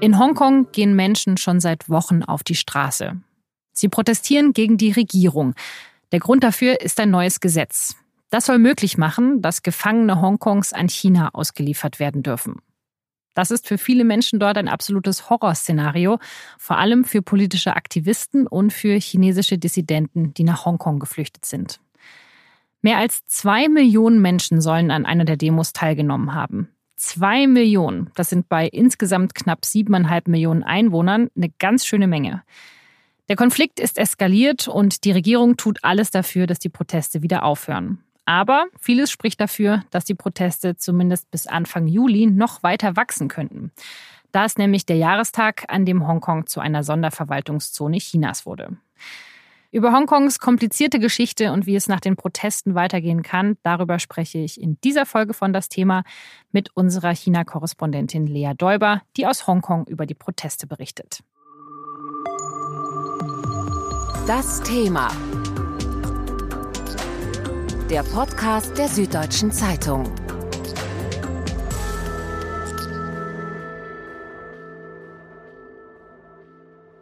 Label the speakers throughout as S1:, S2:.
S1: In Hongkong gehen Menschen schon seit Wochen auf die Straße. Sie protestieren gegen die Regierung. Der Grund dafür ist ein neues Gesetz. Das soll möglich machen, dass Gefangene Hongkongs an China ausgeliefert werden dürfen. Das ist für viele Menschen dort ein absolutes Horrorszenario, vor allem für politische Aktivisten und für chinesische Dissidenten, die nach Hongkong geflüchtet sind. Mehr als zwei Millionen Menschen sollen an einer der Demos teilgenommen haben. Zwei Millionen, das sind bei insgesamt knapp siebeneinhalb Millionen Einwohnern eine ganz schöne Menge. Der Konflikt ist eskaliert und die Regierung tut alles dafür, dass die Proteste wieder aufhören. Aber vieles spricht dafür, dass die Proteste zumindest bis Anfang Juli noch weiter wachsen könnten. Da ist nämlich der Jahrestag, an dem Hongkong zu einer Sonderverwaltungszone Chinas wurde. Über Hongkongs komplizierte Geschichte und wie es nach den Protesten weitergehen kann, darüber spreche ich in dieser Folge von das Thema mit unserer China-Korrespondentin Lea Däuber, die aus Hongkong über die Proteste berichtet.
S2: Das Thema. Der Podcast der Süddeutschen Zeitung.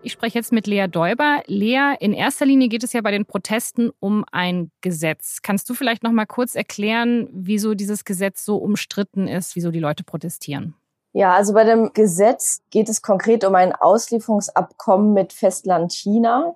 S1: Ich spreche jetzt mit Lea Däuber. Lea, in erster Linie geht es ja bei den Protesten um ein Gesetz. Kannst du vielleicht noch mal kurz erklären, wieso dieses Gesetz so umstritten ist, wieso die Leute protestieren?
S3: Ja, also bei dem Gesetz geht es konkret um ein Auslieferungsabkommen mit Festland China.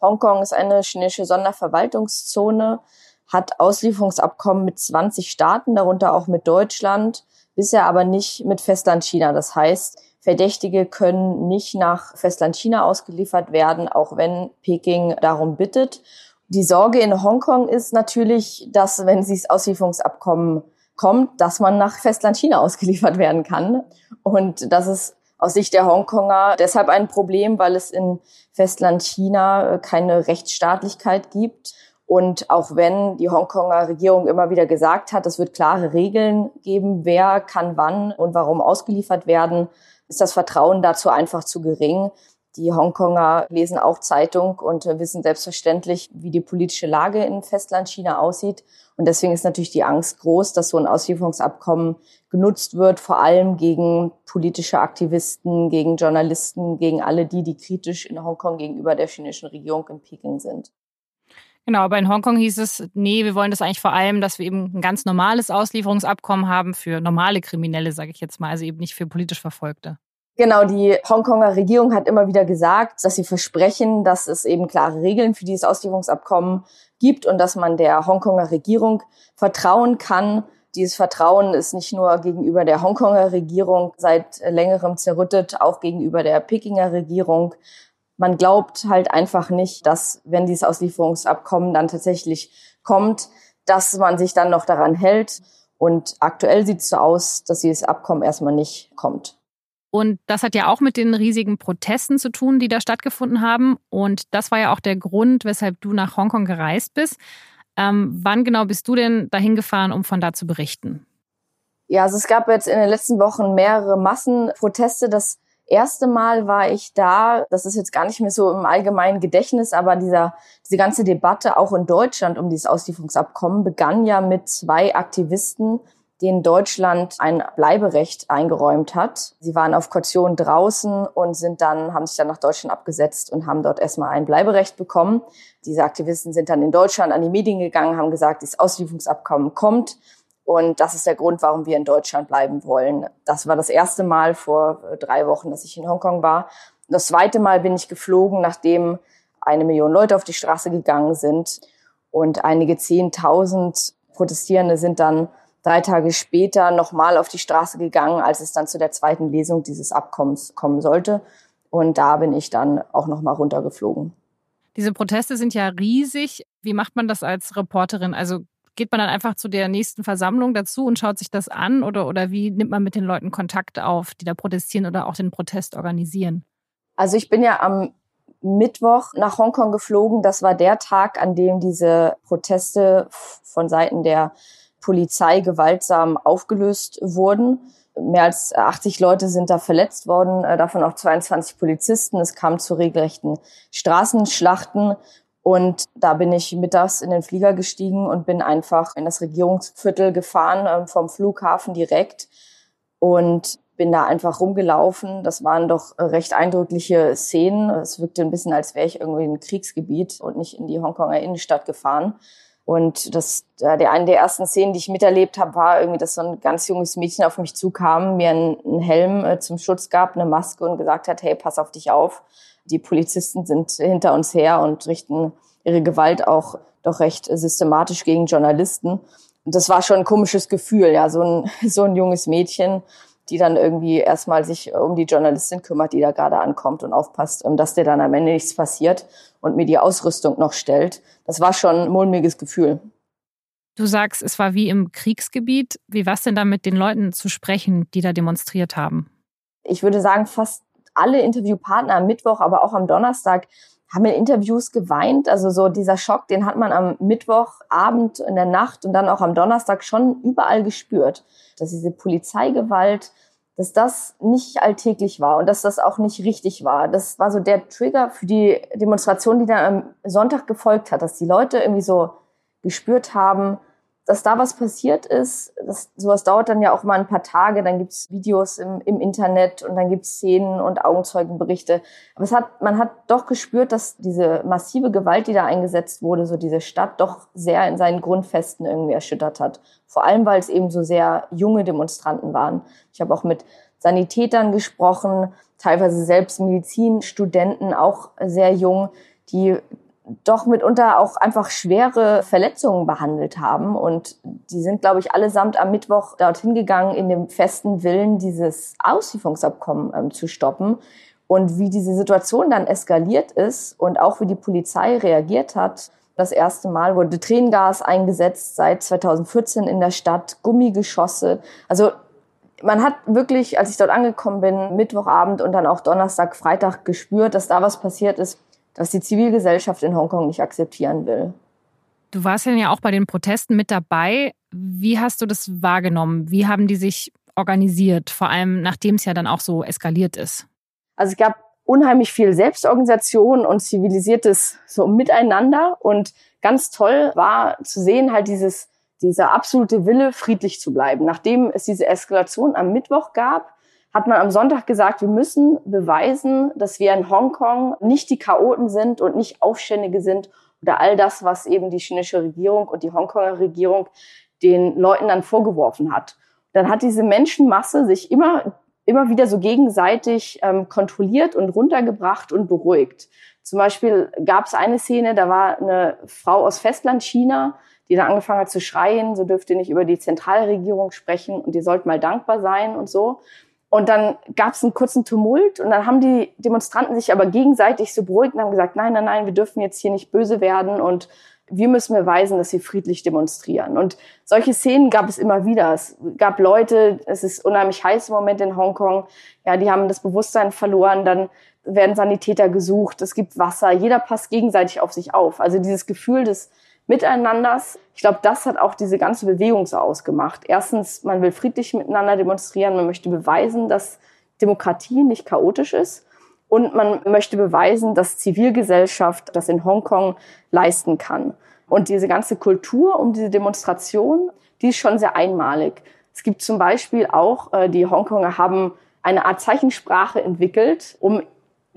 S3: Hongkong ist eine chinesische Sonderverwaltungszone, hat Auslieferungsabkommen mit 20 Staaten, darunter auch mit Deutschland, bisher aber nicht mit Festland China. Das heißt, Verdächtige können nicht nach Festland China ausgeliefert werden, auch wenn Peking darum bittet. Die Sorge in Hongkong ist natürlich, dass wenn dieses Auslieferungsabkommen kommt, dass man nach Festland China ausgeliefert werden kann. Und das ist aus Sicht der Hongkonger deshalb ein Problem, weil es in Festland China keine Rechtsstaatlichkeit gibt. Und auch wenn die Hongkonger Regierung immer wieder gesagt hat, es wird klare Regeln geben, wer kann wann und warum ausgeliefert werden, ist das Vertrauen dazu einfach zu gering. Die Hongkonger lesen auch Zeitung und wissen selbstverständlich, wie die politische Lage in Festland China aussieht. Und deswegen ist natürlich die Angst groß, dass so ein Auslieferungsabkommen genutzt wird, vor allem gegen politische Aktivisten, gegen Journalisten, gegen alle die, die kritisch in Hongkong gegenüber der chinesischen Regierung in Peking sind.
S1: Genau, aber in Hongkong hieß es, nee, wir wollen das eigentlich vor allem, dass wir eben ein ganz normales Auslieferungsabkommen haben für normale Kriminelle, sage ich jetzt mal, also eben nicht für politisch Verfolgte.
S3: Genau, die Hongkonger Regierung hat immer wieder gesagt, dass sie versprechen, dass es eben klare Regeln für dieses Auslieferungsabkommen gibt und dass man der Hongkonger Regierung vertrauen kann. Dieses Vertrauen ist nicht nur gegenüber der Hongkonger Regierung seit längerem zerrüttet, auch gegenüber der Pekinger Regierung man glaubt halt einfach nicht, dass wenn dieses Auslieferungsabkommen dann tatsächlich kommt, dass man sich dann noch daran hält. Und aktuell sieht es so aus, dass dieses Abkommen erstmal nicht kommt.
S1: Und das hat ja auch mit den riesigen Protesten zu tun, die da stattgefunden haben. Und das war ja auch der Grund, weshalb du nach Hongkong gereist bist. Ähm, wann genau bist du denn dahin gefahren, um von da zu berichten?
S3: Ja, also es gab jetzt in den letzten Wochen mehrere Massenproteste. Das erste Mal war ich da, das ist jetzt gar nicht mehr so im allgemeinen Gedächtnis, aber dieser, diese ganze Debatte auch in Deutschland um dieses Auslieferungsabkommen begann ja mit zwei Aktivisten, denen Deutschland ein Bleiberecht eingeräumt hat. Sie waren auf Kaution draußen und sind dann, haben sich dann nach Deutschland abgesetzt und haben dort erstmal ein Bleiberecht bekommen. Diese Aktivisten sind dann in Deutschland an die Medien gegangen, haben gesagt, dieses Auslieferungsabkommen kommt. Und das ist der Grund, warum wir in Deutschland bleiben wollen. Das war das erste Mal vor äh, drei Wochen, dass ich in Hongkong war. Das zweite Mal bin ich geflogen, nachdem eine Million Leute auf die Straße gegangen sind. Und einige Zehntausend Protestierende sind dann drei Tage später nochmal auf die Straße gegangen, als es dann zu der zweiten Lesung dieses Abkommens kommen sollte. Und da bin ich dann auch nochmal runtergeflogen.
S1: Diese Proteste sind ja riesig. Wie macht man das als Reporterin? Also Geht man dann einfach zu der nächsten Versammlung dazu und schaut sich das an oder, oder wie nimmt man mit den Leuten Kontakt auf, die da protestieren oder auch den Protest organisieren?
S3: Also ich bin ja am Mittwoch nach Hongkong geflogen. Das war der Tag, an dem diese Proteste von Seiten der Polizei gewaltsam aufgelöst wurden. Mehr als 80 Leute sind da verletzt worden, äh, davon auch 22 Polizisten. Es kam zu regelrechten Straßenschlachten und da bin ich mittags in den Flieger gestiegen und bin einfach in das Regierungsviertel gefahren, äh, vom Flughafen direkt. Und bin da einfach rumgelaufen. Das waren doch recht eindrückliche Szenen. Es wirkte ein bisschen, als wäre ich irgendwie in ein Kriegsgebiet und nicht in die Hongkonger Innenstadt gefahren. Und das, der eine der ersten Szenen, die ich miterlebt habe, war irgendwie, dass so ein ganz junges Mädchen auf mich zukam, mir einen, Helm äh, zum Schutz gab, eine Maske und gesagt hat, hey, pass auf dich auf. Die Polizisten sind hinter uns her und richten ihre Gewalt auch doch recht systematisch gegen Journalisten. Und das war schon ein komisches Gefühl, ja, so ein, so ein junges Mädchen, die dann irgendwie erstmal sich um die Journalistin kümmert, die da gerade ankommt und aufpasst, ähm, dass dir dann am Ende nichts passiert und mir die Ausrüstung noch stellt. Das war schon ein mulmiges Gefühl.
S1: Du sagst, es war wie im Kriegsgebiet. Wie war es denn da mit den Leuten zu sprechen, die da demonstriert haben?
S3: Ich würde sagen, fast alle Interviewpartner am Mittwoch, aber auch am Donnerstag haben in Interviews geweint. Also so dieser Schock, den hat man am Mittwochabend in der Nacht und dann auch am Donnerstag schon überall gespürt. Dass diese Polizeigewalt, dass das nicht alltäglich war und dass das auch nicht richtig war. Das war so der Trigger für die Demonstration, die dann am Sonntag gefolgt hat, dass die Leute irgendwie so gespürt haben, dass da was passiert ist, das, sowas dauert dann ja auch mal ein paar Tage, dann gibt's Videos im, im Internet und dann gibt's Szenen und Augenzeugenberichte. Aber es hat, man hat doch gespürt, dass diese massive Gewalt, die da eingesetzt wurde, so diese Stadt doch sehr in seinen Grundfesten irgendwie erschüttert hat. Vor allem, weil es eben so sehr junge Demonstranten waren. Ich habe auch mit Sanitätern gesprochen, teilweise selbst Medizinstudenten, auch sehr jung, die doch mitunter auch einfach schwere Verletzungen behandelt haben. Und die sind, glaube ich, allesamt am Mittwoch dorthin gegangen, in dem festen Willen, dieses Auslieferungsabkommen ähm, zu stoppen. Und wie diese Situation dann eskaliert ist und auch wie die Polizei reagiert hat. Das erste Mal wurde Tränengas eingesetzt seit 2014 in der Stadt, Gummigeschosse. Also man hat wirklich, als ich dort angekommen bin, Mittwochabend und dann auch Donnerstag, Freitag gespürt, dass da was passiert ist, das die Zivilgesellschaft in Hongkong nicht akzeptieren will.
S1: Du warst ja auch bei den Protesten mit dabei. Wie hast du das wahrgenommen? Wie haben die sich organisiert, vor allem nachdem es ja dann auch so eskaliert ist?
S3: Also es gab unheimlich viel Selbstorganisation und zivilisiertes so Miteinander und ganz toll war zu sehen halt dieses dieser absolute Wille friedlich zu bleiben. Nachdem es diese Eskalation am Mittwoch gab, hat man am Sonntag gesagt, wir müssen beweisen, dass wir in Hongkong nicht die Chaoten sind und nicht Aufständige sind oder all das, was eben die chinesische Regierung und die Hongkonger Regierung den Leuten dann vorgeworfen hat. Dann hat diese Menschenmasse sich immer, immer wieder so gegenseitig ähm, kontrolliert und runtergebracht und beruhigt. Zum Beispiel gab es eine Szene, da war eine Frau aus Festland China, die dann angefangen hat zu schreien, so dürfte nicht über die Zentralregierung sprechen und die sollten mal dankbar sein und so. Und dann gab es einen kurzen Tumult und dann haben die Demonstranten sich aber gegenseitig so beruhigt und haben gesagt, nein, nein, nein, wir dürfen jetzt hier nicht böse werden und wir müssen beweisen, dass sie friedlich demonstrieren. Und solche Szenen gab es immer wieder. Es gab Leute, es ist unheimlich heiß im Moment in Hongkong, ja, die haben das Bewusstsein verloren, dann werden Sanitäter gesucht, es gibt Wasser, jeder passt gegenseitig auf sich auf. Also dieses Gefühl des Miteinanders. Ich glaube, das hat auch diese ganze Bewegung so ausgemacht. Erstens, man will friedlich miteinander demonstrieren, man möchte beweisen, dass Demokratie nicht chaotisch ist. Und man möchte beweisen, dass Zivilgesellschaft das in Hongkong leisten kann. Und diese ganze Kultur um diese Demonstration, die ist schon sehr einmalig. Es gibt zum Beispiel auch, äh, die Hongkonger haben eine Art Zeichensprache entwickelt, um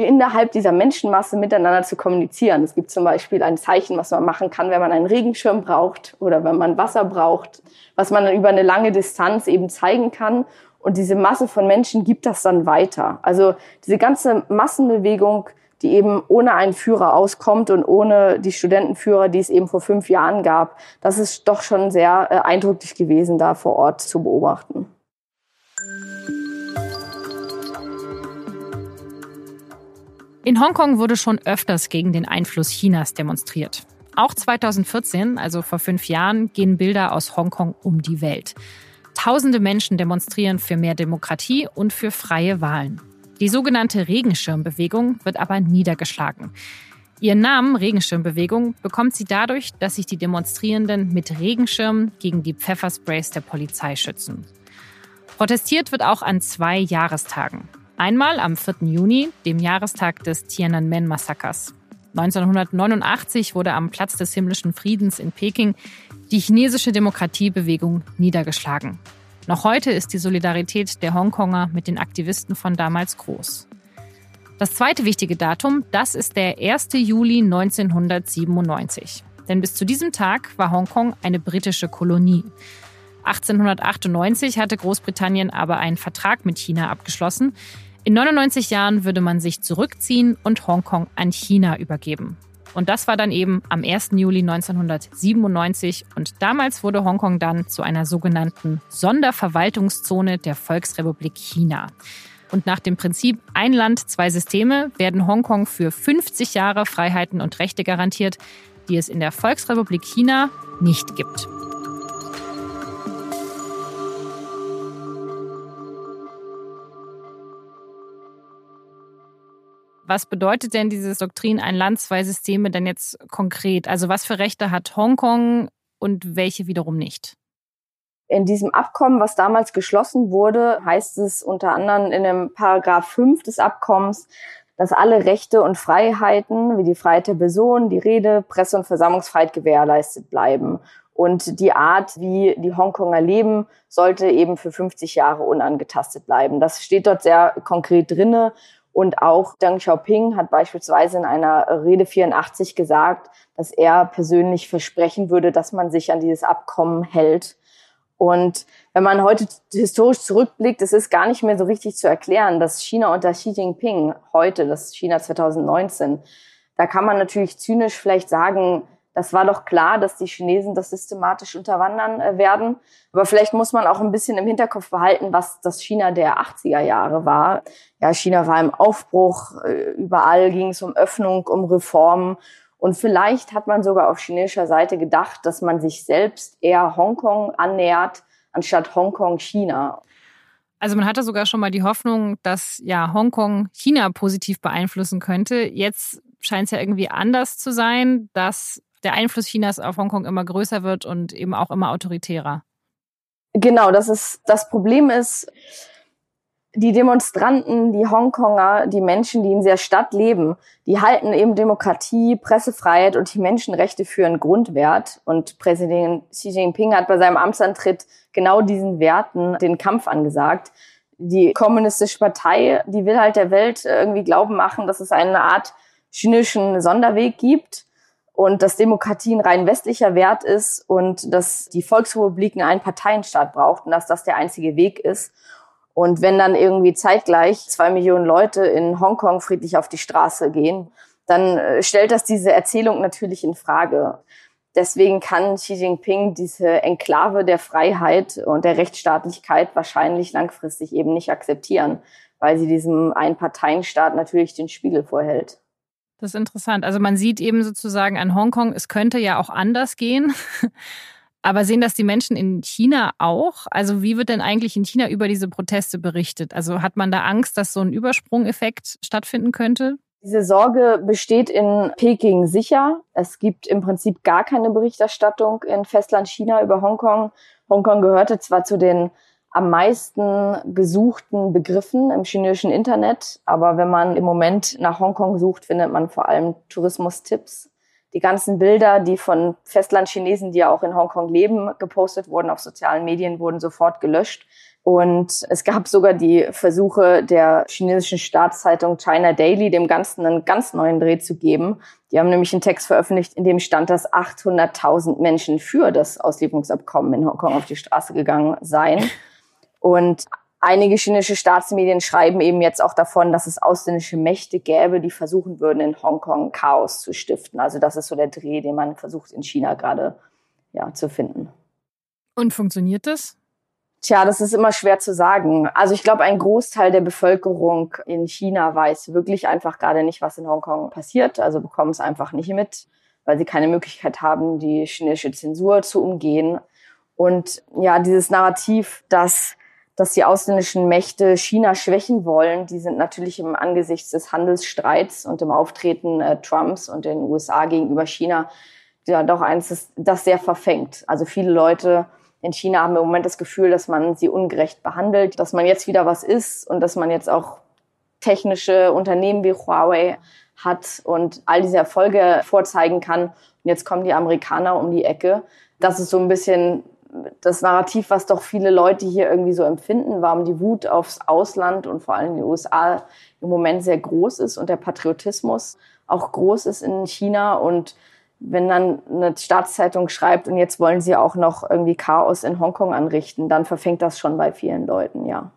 S3: innerhalb dieser Menschenmasse miteinander zu kommunizieren. Es gibt zum Beispiel ein Zeichen, was man machen kann, wenn man einen Regenschirm braucht oder wenn man Wasser braucht, was man dann über eine lange Distanz eben zeigen kann. Und diese Masse von Menschen gibt das dann weiter. Also diese ganze Massenbewegung, die eben ohne einen Führer auskommt und ohne die Studentenführer, die es eben vor fünf Jahren gab, das ist doch schon sehr äh, eindrücklich gewesen, da vor Ort zu beobachten.
S1: In Hongkong wurde schon öfters gegen den Einfluss Chinas demonstriert. Auch 2014, also vor fünf Jahren, gehen Bilder aus Hongkong um die Welt. Tausende Menschen demonstrieren für mehr Demokratie und für freie Wahlen. Die sogenannte Regenschirmbewegung wird aber niedergeschlagen. Ihren Namen Regenschirmbewegung bekommt sie dadurch, dass sich die Demonstrierenden mit Regenschirmen gegen die Pfeffersprays der Polizei schützen. Protestiert wird auch an zwei Jahrestagen. Einmal am 4. Juni, dem Jahrestag des Tiananmen-Massakers. 1989 wurde am Platz des himmlischen Friedens in Peking die chinesische Demokratiebewegung niedergeschlagen. Noch heute ist die Solidarität der Hongkonger mit den Aktivisten von damals groß. Das zweite wichtige Datum, das ist der 1. Juli 1997. Denn bis zu diesem Tag war Hongkong eine britische Kolonie. 1898 hatte Großbritannien aber einen Vertrag mit China abgeschlossen. In 99 Jahren würde man sich zurückziehen und Hongkong an China übergeben. Und das war dann eben am 1. Juli 1997 und damals wurde Hongkong dann zu einer sogenannten Sonderverwaltungszone der Volksrepublik China. Und nach dem Prinzip ein Land, zwei Systeme werden Hongkong für 50 Jahre Freiheiten und Rechte garantiert, die es in der Volksrepublik China nicht gibt. Was bedeutet denn dieses Doktrin ein Land, zwei Systeme denn jetzt konkret? Also was für Rechte hat Hongkong und welche wiederum nicht?
S3: In diesem Abkommen, was damals geschlossen wurde, heißt es unter anderem in dem Paragraph 5 des Abkommens, dass alle Rechte und Freiheiten wie die Freiheit der Person, die Rede, Presse- und Versammlungsfreiheit gewährleistet bleiben. Und die Art, wie die Hongkonger leben, sollte eben für 50 Jahre unangetastet bleiben. Das steht dort sehr konkret drinne. Und auch Deng Xiaoping hat beispielsweise in einer Rede 84 gesagt, dass er persönlich versprechen würde, dass man sich an dieses Abkommen hält. Und wenn man heute historisch zurückblickt, es ist gar nicht mehr so richtig zu erklären, dass China unter Xi Jinping heute, das China 2019, da kann man natürlich zynisch vielleicht sagen, das war doch klar, dass die Chinesen das systematisch unterwandern äh, werden. Aber vielleicht muss man auch ein bisschen im Hinterkopf behalten, was das China der 80er Jahre war. Ja, China war im Aufbruch, äh, überall ging es um Öffnung, um Reformen. Und vielleicht hat man sogar auf chinesischer Seite gedacht, dass man sich selbst eher Hongkong annähert, anstatt Hongkong China.
S1: Also man hatte sogar schon mal die Hoffnung, dass ja Hongkong China positiv beeinflussen könnte. Jetzt scheint es ja irgendwie anders zu sein, dass der Einfluss Chinas auf Hongkong immer größer wird und eben auch immer autoritärer.
S3: Genau, das ist das Problem ist, die Demonstranten, die Hongkonger, die Menschen, die in der Stadt leben, die halten eben Demokratie, Pressefreiheit und die Menschenrechte für einen Grundwert. Und Präsident Xi Jinping hat bei seinem Amtsantritt genau diesen Werten den Kampf angesagt. Die kommunistische Partei, die will halt der Welt irgendwie glauben machen, dass es eine Art chinesischen Sonderweg gibt und dass Demokratie ein rein westlicher Wert ist und dass die Volksrepubliken einen Parteienstaat braucht und dass das der einzige Weg ist. Und wenn dann irgendwie zeitgleich zwei Millionen Leute in Hongkong friedlich auf die Straße gehen, dann äh, stellt das diese Erzählung natürlich in Frage. Deswegen kann Xi Jinping diese Enklave der Freiheit und der Rechtsstaatlichkeit wahrscheinlich langfristig eben nicht akzeptieren, weil sie diesem Einparteienstaat natürlich den Spiegel vorhält.
S1: Das ist interessant. Also man sieht eben sozusagen an Hongkong, es könnte ja auch anders gehen. Aber sehen das die Menschen in China auch? Also wie wird denn eigentlich in China über diese Proteste berichtet? Also hat man da Angst, dass so ein Übersprungeffekt stattfinden könnte?
S3: Diese Sorge besteht in Peking sicher. Es gibt im Prinzip gar keine Berichterstattung in Festland China über Hongkong. Hongkong gehörte zwar zu den am meisten gesuchten Begriffen im chinesischen Internet. Aber wenn man im Moment nach Hongkong sucht, findet man vor allem Tourismustipps. Die ganzen Bilder, die von Festlandchinesen, die ja auch in Hongkong leben, gepostet wurden auf sozialen Medien, wurden sofort gelöscht. Und es gab sogar die Versuche der chinesischen Staatszeitung China Daily, dem Ganzen einen ganz neuen Dreh zu geben. Die haben nämlich einen Text veröffentlicht, in dem stand, dass 800.000 Menschen für das Auslieferungsabkommen in Hongkong auf die Straße gegangen seien. Und einige chinesische Staatsmedien schreiben eben jetzt auch davon, dass es ausländische Mächte gäbe, die versuchen würden, in Hongkong Chaos zu stiften. Also das ist so der Dreh, den man versucht in China gerade ja, zu finden.
S1: Und funktioniert das?
S3: Tja, das ist immer schwer zu sagen. Also ich glaube, ein Großteil der Bevölkerung in China weiß wirklich einfach gerade nicht, was in Hongkong passiert. Also bekommen es einfach nicht mit, weil sie keine Möglichkeit haben, die chinesische Zensur zu umgehen. Und ja, dieses Narrativ, dass dass die ausländischen Mächte China schwächen wollen, die sind natürlich im Angesichts des Handelsstreits und dem Auftreten äh, Trumps und den USA gegenüber China ja doch eins, das, das sehr verfängt. Also viele Leute in China haben im Moment das Gefühl, dass man sie ungerecht behandelt, dass man jetzt wieder was ist und dass man jetzt auch technische Unternehmen wie Huawei hat und all diese Erfolge vorzeigen kann. Und jetzt kommen die Amerikaner um die Ecke. Das ist so ein bisschen das Narrativ, was doch viele Leute hier irgendwie so empfinden, warum die Wut aufs Ausland und vor allem die USA im Moment sehr groß ist und der Patriotismus auch groß ist in China. Und wenn dann eine Staatszeitung schreibt und jetzt wollen sie auch noch irgendwie Chaos in Hongkong anrichten, dann verfängt das schon bei vielen Leuten, ja.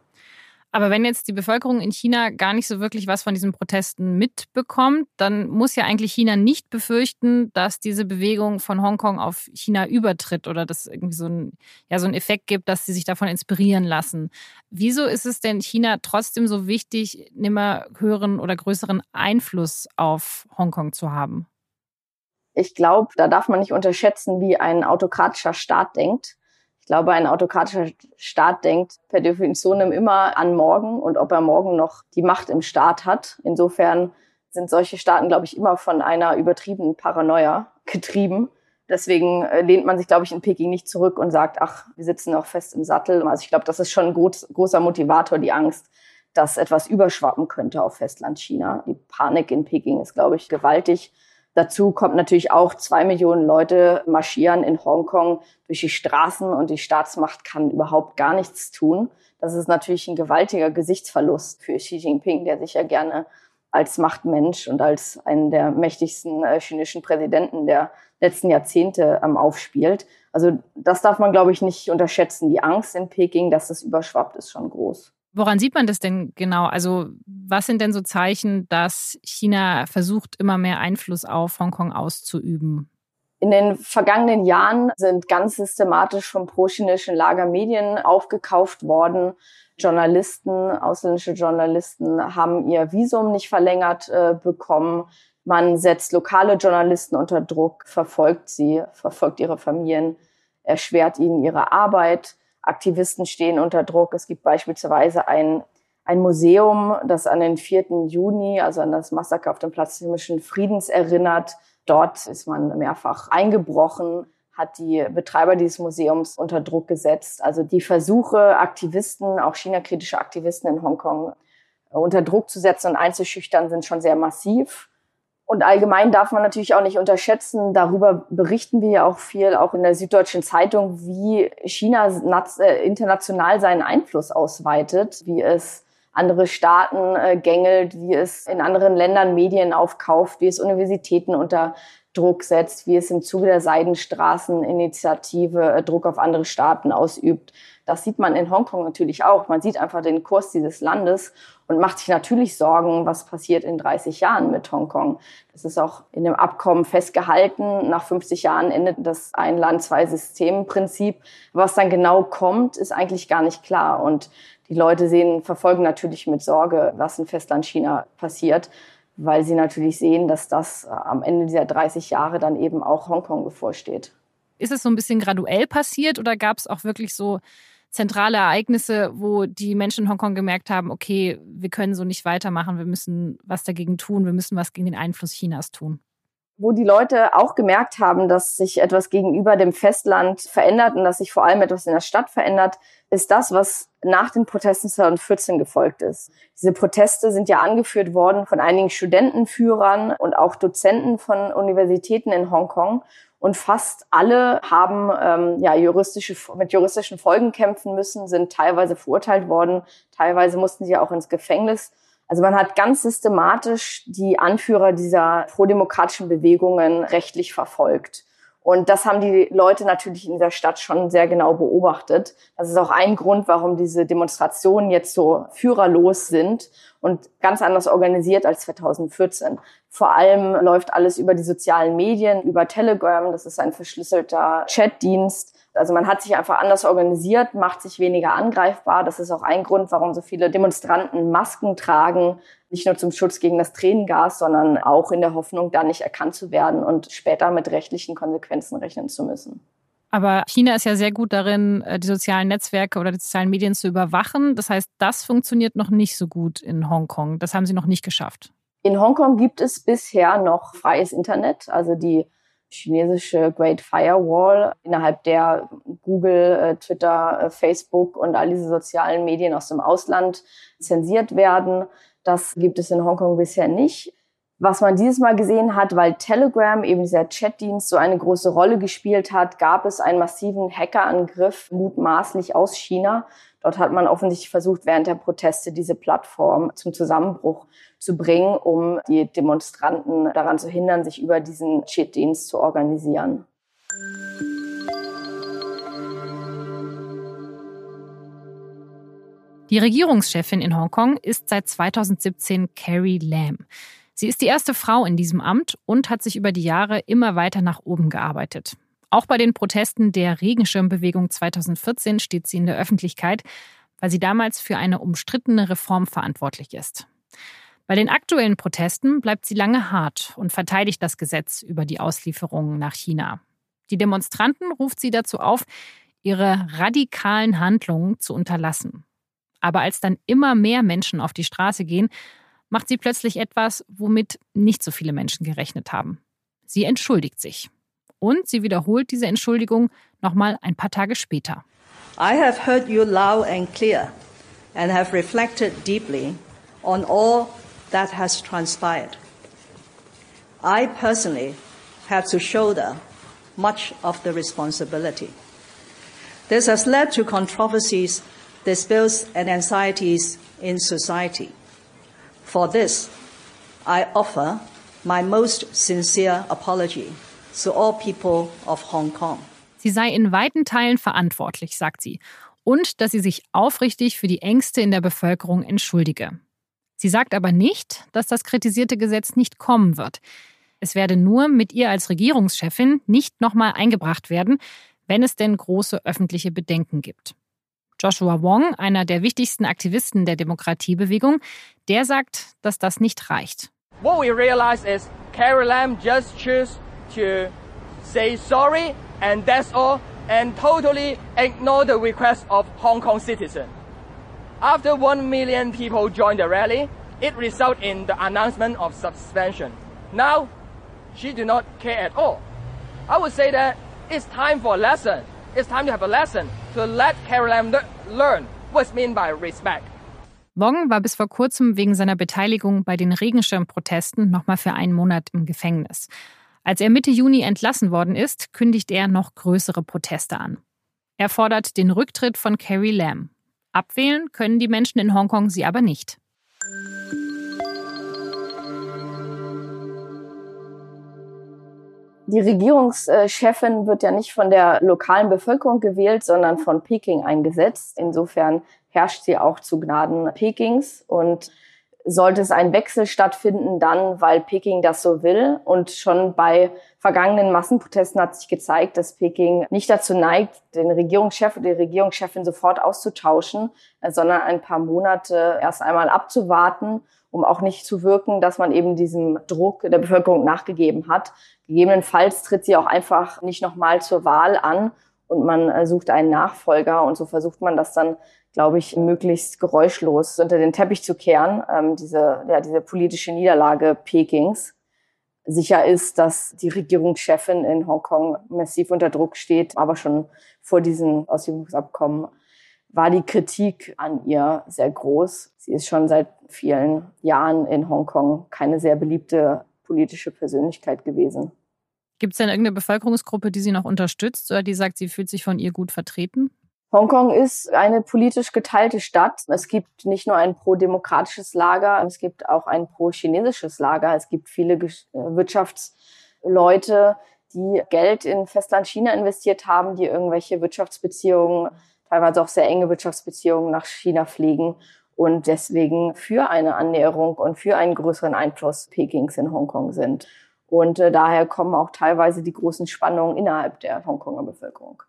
S1: Aber wenn jetzt die Bevölkerung in China gar nicht so wirklich was von diesen Protesten mitbekommt, dann muss ja eigentlich China nicht befürchten, dass diese Bewegung von Hongkong auf China übertritt oder dass irgendwie so ein, ja, so ein Effekt gibt, dass sie sich davon inspirieren lassen. Wieso ist es denn China trotzdem so wichtig, nimmer höheren oder größeren Einfluss auf Hongkong zu haben?
S3: Ich glaube, da darf man nicht unterschätzen, wie ein autokratischer Staat denkt. Glaube, ein autokratischer Staat denkt per Definition immer an morgen und ob er morgen noch die Macht im Staat hat. Insofern sind solche Staaten, glaube ich, immer von einer übertriebenen Paranoia getrieben. Deswegen äh, lehnt man sich, glaube ich, in Peking nicht zurück und sagt, ach, wir sitzen noch fest im Sattel. Also ich glaube, das ist schon ein großer Motivator, die Angst, dass etwas überschwappen könnte auf Festland China. Die Panik in Peking ist, glaube ich, gewaltig. Dazu kommt natürlich auch, zwei Millionen Leute marschieren in Hongkong durch die Straßen und die Staatsmacht kann überhaupt gar nichts tun. Das ist natürlich ein gewaltiger Gesichtsverlust für Xi Jinping, der sich ja gerne als Machtmensch und als einen der mächtigsten äh, chinesischen Präsidenten der letzten Jahrzehnte ähm, aufspielt. Also das darf man, glaube ich, nicht unterschätzen. Die Angst in Peking, dass das überschwappt, ist schon groß.
S1: Woran sieht man das denn genau? Also was sind denn so Zeichen, dass China versucht, immer mehr Einfluss auf Hongkong auszuüben?
S3: In den vergangenen Jahren sind ganz systematisch von pro-chinesischen Lagermedien aufgekauft worden. Journalisten, ausländische Journalisten haben ihr Visum nicht verlängert äh, bekommen. Man setzt lokale Journalisten unter Druck, verfolgt sie, verfolgt ihre Familien, erschwert ihnen ihre Arbeit. Aktivisten stehen unter Druck. Es gibt beispielsweise ein, ein Museum, das an den 4. Juni, also an das Massaker auf dem Platz des Friedens erinnert. Dort ist man mehrfach eingebrochen, hat die Betreiber dieses Museums unter Druck gesetzt. Also die Versuche, Aktivisten, auch China-kritische Aktivisten in Hongkong unter Druck zu setzen und einzuschüchtern, sind schon sehr massiv. Und allgemein darf man natürlich auch nicht unterschätzen, darüber berichten wir ja auch viel, auch in der Süddeutschen Zeitung, wie China äh, international seinen Einfluss ausweitet, wie es andere Staaten äh, gängelt, wie es in anderen Ländern Medien aufkauft, wie es Universitäten unter Druck setzt, wie es im Zuge der Seidenstraßeninitiative äh, Druck auf andere Staaten ausübt. Das sieht man in Hongkong natürlich auch. Man sieht einfach den Kurs dieses Landes und macht sich natürlich Sorgen, was passiert in 30 Jahren mit Hongkong. Das ist auch in dem Abkommen festgehalten. Nach 50 Jahren endet das ein Land, zwei System Prinzip. Was dann genau kommt, ist eigentlich gar nicht klar. Und die Leute sehen, verfolgen natürlich mit Sorge, was in Festland China passiert, weil sie natürlich sehen, dass das am Ende dieser 30 Jahre dann eben auch Hongkong bevorsteht.
S1: Ist es so ein bisschen graduell passiert oder gab es auch wirklich so zentrale Ereignisse, wo die Menschen in Hongkong gemerkt haben, okay, wir können so nicht weitermachen, wir müssen was dagegen tun, wir müssen was gegen den Einfluss Chinas tun?
S3: Wo die Leute auch gemerkt haben, dass sich etwas gegenüber dem Festland verändert und dass sich vor allem etwas in der Stadt verändert, ist das, was nach den Protesten 2014 gefolgt ist. Diese Proteste sind ja angeführt worden von einigen Studentenführern und auch Dozenten von Universitäten in Hongkong. Und fast alle haben ähm, ja, juristische, mit juristischen Folgen kämpfen müssen, sind teilweise verurteilt worden, teilweise mussten sie auch ins Gefängnis. Also man hat ganz systematisch die Anführer dieser prodemokratischen Bewegungen rechtlich verfolgt. Und das haben die Leute natürlich in der Stadt schon sehr genau beobachtet. Das ist auch ein Grund, warum diese Demonstrationen jetzt so führerlos sind und ganz anders organisiert als 2014. Vor allem läuft alles über die sozialen Medien, über Telegram. Das ist ein verschlüsselter Chatdienst. Also man hat sich einfach anders organisiert, macht sich weniger angreifbar. Das ist auch ein Grund, warum so viele Demonstranten Masken tragen, nicht nur zum Schutz gegen das Tränengas, sondern auch in der Hoffnung, da nicht erkannt zu werden und später mit rechtlichen Konsequenzen rechnen zu müssen.
S1: Aber China ist ja sehr gut darin, äh, die sozialen Netzwerke oder die sozialen Medien zu überwachen. Das heißt, das funktioniert noch nicht so gut in Hongkong. Das haben sie noch nicht geschafft.
S3: In Hongkong gibt es bisher noch freies Internet, also die chinesische Great Firewall, innerhalb der Google, äh, Twitter, äh, Facebook und all diese sozialen Medien aus dem Ausland zensiert werden. Das gibt es in Hongkong bisher nicht. Was man dieses Mal gesehen hat, weil Telegram, eben dieser Chatdienst, so eine große Rolle gespielt hat, gab es einen massiven Hackerangriff, mutmaßlich aus China. Dort hat man offensichtlich versucht, während der Proteste diese Plattform zum Zusammenbruch zu bringen, um die Demonstranten daran zu hindern, sich über diesen Chatdienst zu organisieren.
S1: Die Regierungschefin in Hongkong ist seit 2017 Carrie Lam. Sie ist die erste Frau in diesem Amt und hat sich über die Jahre immer weiter nach oben gearbeitet. Auch bei den Protesten der Regenschirmbewegung 2014 steht sie in der Öffentlichkeit, weil sie damals für eine umstrittene Reform verantwortlich ist. Bei den aktuellen Protesten bleibt sie lange hart und verteidigt das Gesetz über die Auslieferungen nach China. Die Demonstranten ruft sie dazu auf, ihre radikalen Handlungen zu unterlassen. Aber als dann immer mehr Menschen auf die Straße gehen, macht sie plötzlich etwas, womit nicht so viele Menschen gerechnet haben. Sie entschuldigt sich. Und sie wiederholt diese Entschuldigung nochmal ein paar Tage später.
S4: I have heard you loud and clear and have reflected deeply on all that has transpired. I personally have to shoulder much of the responsibility. This has led to controversies disputes and anxieties in society. For this, I offer my most sincere apology to all people of Hong Kong.
S1: Sie sei in weiten Teilen verantwortlich, sagt sie, und dass sie sich aufrichtig für die Ängste in der Bevölkerung entschuldige. Sie sagt aber nicht, dass das kritisierte Gesetz nicht kommen wird. Es werde nur mit ihr als Regierungschefin nicht nochmal eingebracht werden, wenn es denn große öffentliche Bedenken gibt. Joshua Wong, einer der wichtigsten Aktivisten der Demokratiebewegung, der sagt, dass das nicht reicht.
S5: What we realize is Carrie Lam just chose to say sorry and that's all and totally ignore the request of Hong Kong citizens. After one million people joined the rally, it resulted in the announcement of suspension. Now, she do not care at all. I would say that it's time for a lesson. It's time to have a lesson to let Caroline learn what's meant by respect.
S1: Wong war bis vor kurzem wegen seiner Beteiligung bei den Regenschirmprotesten nochmal für einen Monat im Gefängnis. Als er Mitte Juni entlassen worden ist, kündigt er noch größere Proteste an. Er fordert den Rücktritt von Carrie Lam. Abwählen können die Menschen in Hongkong sie aber nicht.
S3: Die Regierungschefin wird ja nicht von der lokalen Bevölkerung gewählt, sondern von Peking eingesetzt. Insofern herrscht sie auch zu Gnaden Pekings und sollte es ein Wechsel stattfinden, dann, weil Peking das so will. Und schon bei vergangenen Massenprotesten hat sich gezeigt, dass Peking nicht dazu neigt, den Regierungschef oder die Regierungschefin sofort auszutauschen, sondern ein paar Monate erst einmal abzuwarten um auch nicht zu wirken, dass man eben diesem Druck der Bevölkerung nachgegeben hat. Gegebenenfalls tritt sie auch einfach nicht nochmal zur Wahl an und man äh, sucht einen Nachfolger und so versucht man das dann, glaube ich, möglichst geräuschlos unter den Teppich zu kehren, ähm, diese, ja, diese politische Niederlage Pekings. Sicher ist, dass die Regierungschefin in Hongkong massiv unter Druck steht, aber schon vor diesem Ausübungsabkommen war die Kritik an ihr sehr groß. Sie ist schon seit vielen Jahren in Hongkong keine sehr beliebte politische Persönlichkeit gewesen.
S1: Gibt es denn irgendeine Bevölkerungsgruppe, die sie noch unterstützt oder die sagt, sie fühlt sich von ihr gut vertreten?
S3: Hongkong ist eine politisch geteilte Stadt. Es gibt nicht nur ein pro-demokratisches Lager, es gibt auch ein pro-chinesisches Lager. Es gibt viele Wirtschaftsleute, die Geld in Festland China investiert haben, die irgendwelche Wirtschaftsbeziehungen teilweise auch sehr enge Wirtschaftsbeziehungen nach China pflegen und deswegen für eine Annäherung und für einen größeren Einfluss Pekings in Hongkong sind. Und äh, daher kommen auch teilweise die großen Spannungen innerhalb der Hongkonger Bevölkerung.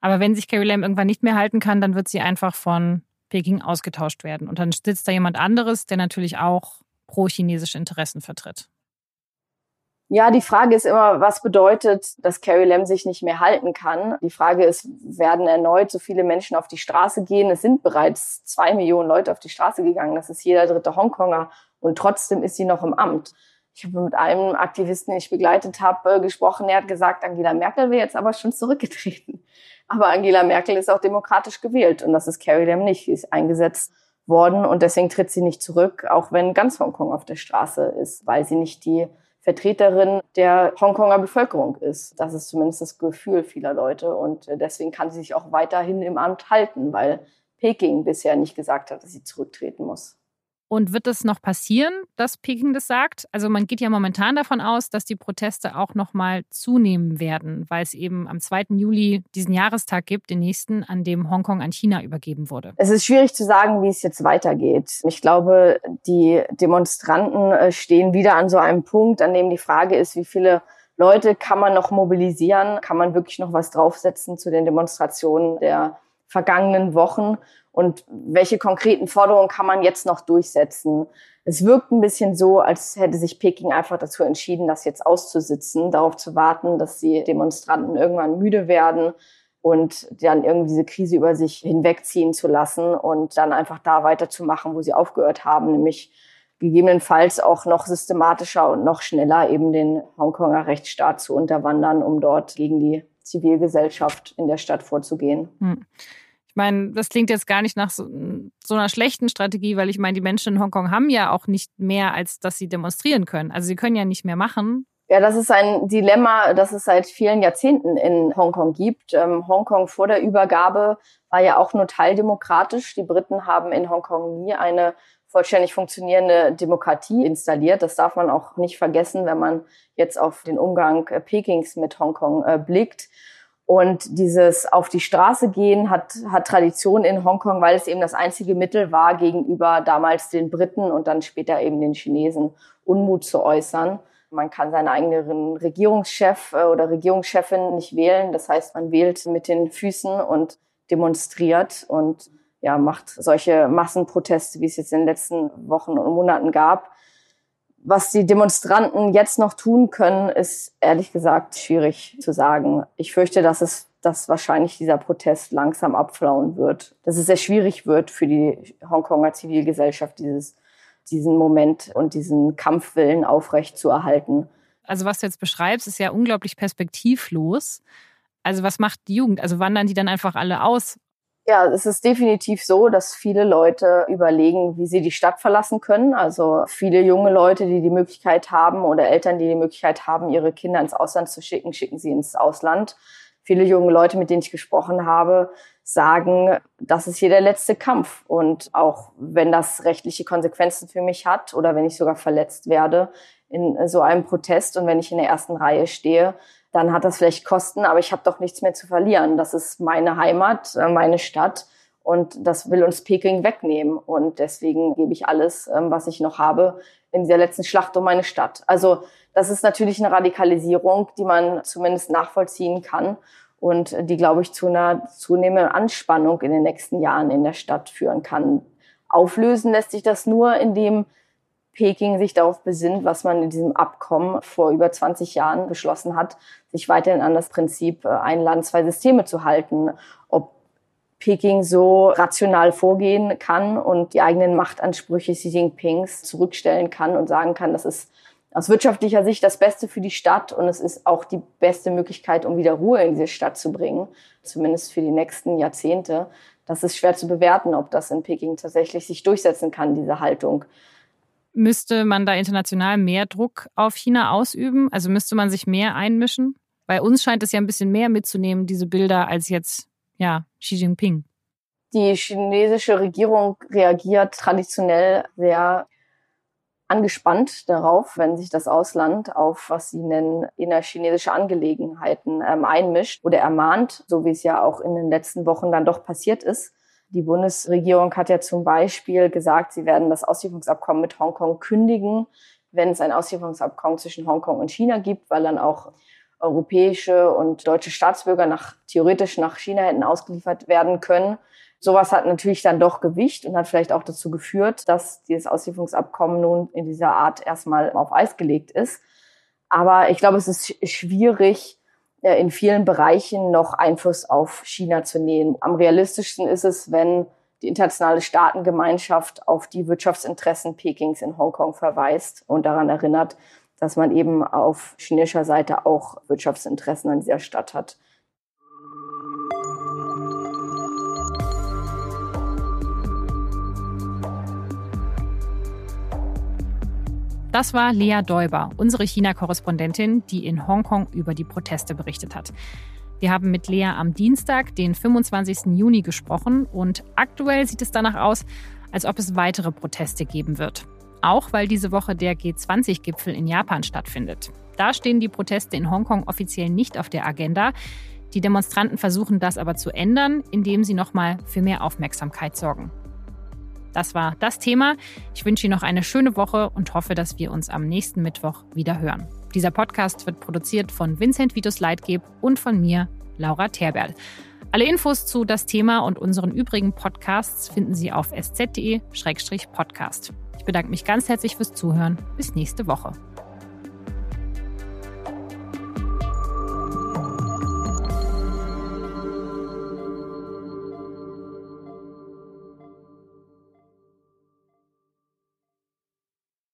S1: Aber wenn sich Carrie Lam irgendwann nicht mehr halten kann, dann wird sie einfach von Peking ausgetauscht werden. Und dann sitzt da jemand anderes, der natürlich auch pro-chinesische Interessen vertritt.
S3: Ja, die Frage ist immer, was bedeutet, dass Carrie Lam sich nicht mehr halten kann? Die Frage ist, werden erneut so viele Menschen auf die Straße gehen? Es sind bereits zwei Millionen Leute auf die Straße gegangen. Das ist jeder dritte Hongkonger. Und trotzdem ist sie noch im Amt. Ich habe mit einem Aktivisten, den ich begleitet habe, gesprochen. Er hat gesagt, Angela Merkel wäre jetzt aber schon zurückgetreten. Aber Angela Merkel ist auch demokratisch gewählt. Und das ist Carrie Lam nicht. Sie ist eingesetzt worden und deswegen tritt sie nicht zurück, auch wenn ganz Hongkong auf der Straße ist, weil sie nicht die Vertreterin der Hongkonger Bevölkerung ist. Das ist zumindest das Gefühl vieler Leute und äh, deswegen kann sie sich auch weiterhin im Amt halten, weil Peking bisher nicht gesagt hat, dass sie zurücktreten muss.
S1: Und wird es noch passieren, dass Peking das sagt? Also man geht ja momentan davon aus, dass die Proteste auch noch mal zunehmen werden, weil es eben am 2. Juli diesen Jahrestag gibt, den nächsten, an dem Hongkong an China übergeben wurde.
S3: Es ist schwierig zu sagen, wie es jetzt weitergeht. Ich glaube, die Demonstranten äh, stehen wieder an so einem Punkt, an dem die Frage ist, wie viele Leute kann man noch mobilisieren? Kann man wirklich noch was draufsetzen zu den Demonstrationen der vergangenen Wochen? und welche konkreten Forderungen kann man jetzt noch durchsetzen. Es wirkt ein bisschen so, als hätte sich Peking einfach dazu entschieden, das jetzt auszusitzen, darauf zu warten, dass die Demonstranten irgendwann müde werden und dann irgendwie diese Krise über sich hinwegziehen zu lassen und dann einfach da weiterzumachen, wo sie aufgehört haben, nämlich gegebenenfalls auch noch systematischer und noch schneller eben den Hongkonger Rechtsstaat zu unterwandern, um dort gegen die Zivilgesellschaft in der Stadt vorzugehen. Hm
S1: meine, das klingt jetzt gar nicht nach so, so, einer schlechten Strategie, weil ich meine, die Menschen in Hongkong haben ja auch nicht mehr, als dass sie demonstrieren können. Also sie können ja nicht mehr machen.
S3: Ja, das ist ein Dilemma, das es seit vielen Jahrzehnten in Hongkong gibt. Ähm, Hongkong vor der Übergabe war ja auch nur teildemokratisch. Die Briten haben in Hongkong nie eine vollständig funktionierende Demokratie installiert. Das darf man auch nicht vergessen, wenn man jetzt auf den Umgang äh, Pekings mit Hongkong äh, blickt. Und dieses auf die Straße gehen hat, hat Tradition in Hongkong, weil es eben das einzige Mittel war, gegenüber damals den Briten und dann später eben den Chinesen Unmut zu äußern. Man kann seinen eigenen Regierungschef äh, oder Regierungschefin nicht wählen. Das heißt, man wählt mit den Füßen und demonstriert und ja, macht solche Massenproteste, wie es jetzt in den letzten Wochen und Monaten gab. Was die Demonstranten jetzt noch tun können, ist ehrlich gesagt schwierig zu sagen. Ich fürchte, dass es dass wahrscheinlich dieser Protest langsam abflauen wird. Dass es sehr schwierig wird für die Hongkonger Zivilgesellschaft, dieses, diesen Moment und diesen Kampfwillen aufrecht zu erhalten.
S1: Also was du jetzt beschreibst, ist ja unglaublich perspektivlos. Also was macht die Jugend? Also wandern die dann einfach alle aus
S3: ja, es ist definitiv so, dass viele Leute überlegen, wie sie die Stadt verlassen können. Also viele junge Leute, die die Möglichkeit haben oder Eltern, die die Möglichkeit haben, ihre Kinder ins Ausland zu schicken, schicken sie ins Ausland. Viele junge Leute, mit denen ich gesprochen habe, sagen, das ist hier der letzte Kampf. Und auch wenn das rechtliche Konsequenzen für mich hat oder wenn ich sogar verletzt werde in so einem Protest und wenn ich in der ersten Reihe stehe, dann hat das vielleicht Kosten, aber ich habe doch nichts mehr zu verlieren. Das ist meine Heimat, äh, meine Stadt und das will uns Peking wegnehmen. Und deswegen gebe ich alles, ähm, was ich noch habe, in dieser letzten Schlacht um meine Stadt. Also das ist natürlich eine Radikalisierung, die man zumindest nachvollziehen kann und die, glaube ich, zu einer zunehmenden Anspannung in den nächsten Jahren in der Stadt führen kann. Auflösen lässt sich das nur, indem Peking sich darauf besinnt, was man in diesem Abkommen vor über 20 Jahren beschlossen hat, sich weiterhin an das Prinzip äh, ein Land, zwei Systeme zu halten. Ob Peking so rational vorgehen kann und die eigenen Machtansprüche Xi Jinpings zurückstellen kann und sagen kann, das ist aus wirtschaftlicher Sicht das Beste für die Stadt und es ist auch die beste Möglichkeit, um wieder Ruhe in diese Stadt zu bringen, zumindest für die nächsten Jahrzehnte. Das ist schwer zu bewerten, ob das in Peking tatsächlich sich durchsetzen kann, diese Haltung.
S1: Müsste man da international mehr Druck auf China ausüben? Also müsste man sich mehr einmischen? Bei uns scheint es ja ein bisschen mehr mitzunehmen, diese Bilder, als jetzt ja, Xi Jinping.
S3: Die chinesische Regierung reagiert traditionell sehr angespannt darauf, wenn sich das Ausland auf, was sie nennen, innerchinesische Angelegenheiten ähm, einmischt oder ermahnt, so wie es ja auch in den letzten Wochen dann doch passiert ist. Die Bundesregierung hat ja zum Beispiel gesagt, sie werden das Auslieferungsabkommen mit Hongkong kündigen, wenn es ein Auslieferungsabkommen zwischen Hongkong und China gibt, weil dann auch europäische und deutsche Staatsbürger nach, theoretisch nach China hätten ausgeliefert werden können. Sowas hat natürlich dann doch Gewicht und hat vielleicht auch dazu geführt, dass dieses Auslieferungsabkommen nun in dieser Art erstmal auf Eis gelegt ist. Aber ich glaube, es ist schwierig, in vielen Bereichen noch Einfluss auf China zu nehmen. Am realistischsten ist es, wenn die internationale Staatengemeinschaft auf die Wirtschaftsinteressen Pekings in Hongkong verweist und daran erinnert, dass man eben auf chinesischer Seite auch Wirtschaftsinteressen an dieser Stadt hat.
S1: Das war Lea Däuber, unsere China-Korrespondentin, die in Hongkong über die Proteste berichtet hat. Wir haben mit Lea am Dienstag, den 25. Juni, gesprochen und aktuell sieht es danach aus, als ob es weitere Proteste geben wird. Auch weil diese Woche der G20-Gipfel in Japan stattfindet. Da stehen die Proteste in Hongkong offiziell nicht auf der Agenda. Die Demonstranten versuchen das aber zu ändern, indem sie nochmal für mehr Aufmerksamkeit sorgen. Das war das Thema. Ich wünsche Ihnen noch eine schöne Woche und hoffe, dass wir uns am nächsten Mittwoch wieder hören. Dieser Podcast wird produziert von Vincent Vitus Leitgeb und von mir, Laura Terberl. Alle Infos zu das Thema und unseren übrigen Podcasts finden Sie auf sz.de-podcast. Ich bedanke mich ganz herzlich fürs Zuhören. Bis nächste Woche.